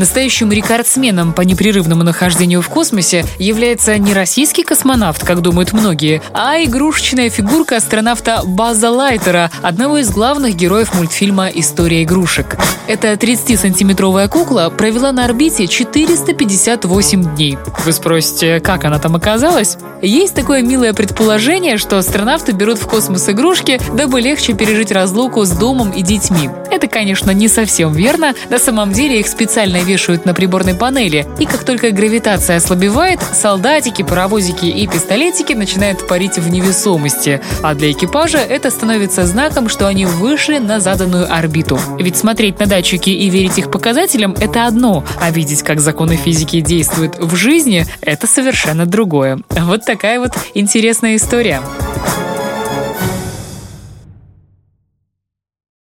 Настоящим рекордсменом по непрерывному нахождению в космосе является не российский космонавт, как думают многие, а игрушечная фигурка астронавта База Лайтера, одного из главных героев мультфильма «История игрушек». Эта 30-сантиметровая кукла провела на орбите 458 дней. Вы спросите, как она там оказалась? Есть такое милое предположение, что астронавты берут в космос игрушки, дабы легче пережить разлуку с домом и детьми. Это, конечно, не совсем верно. На самом деле их специально вешают на приборной панели, и как только гравитация ослабевает, солдатики, паровозики и пистолетики начинают парить в невесомости. А для экипажа это становится знаком, что они вышли на заданную орбиту. Ведь смотреть на датчики и верить их показателям – это одно, а видеть, как законы физики действуют в жизни – это совершенно другое. Вот такая вот интересная история.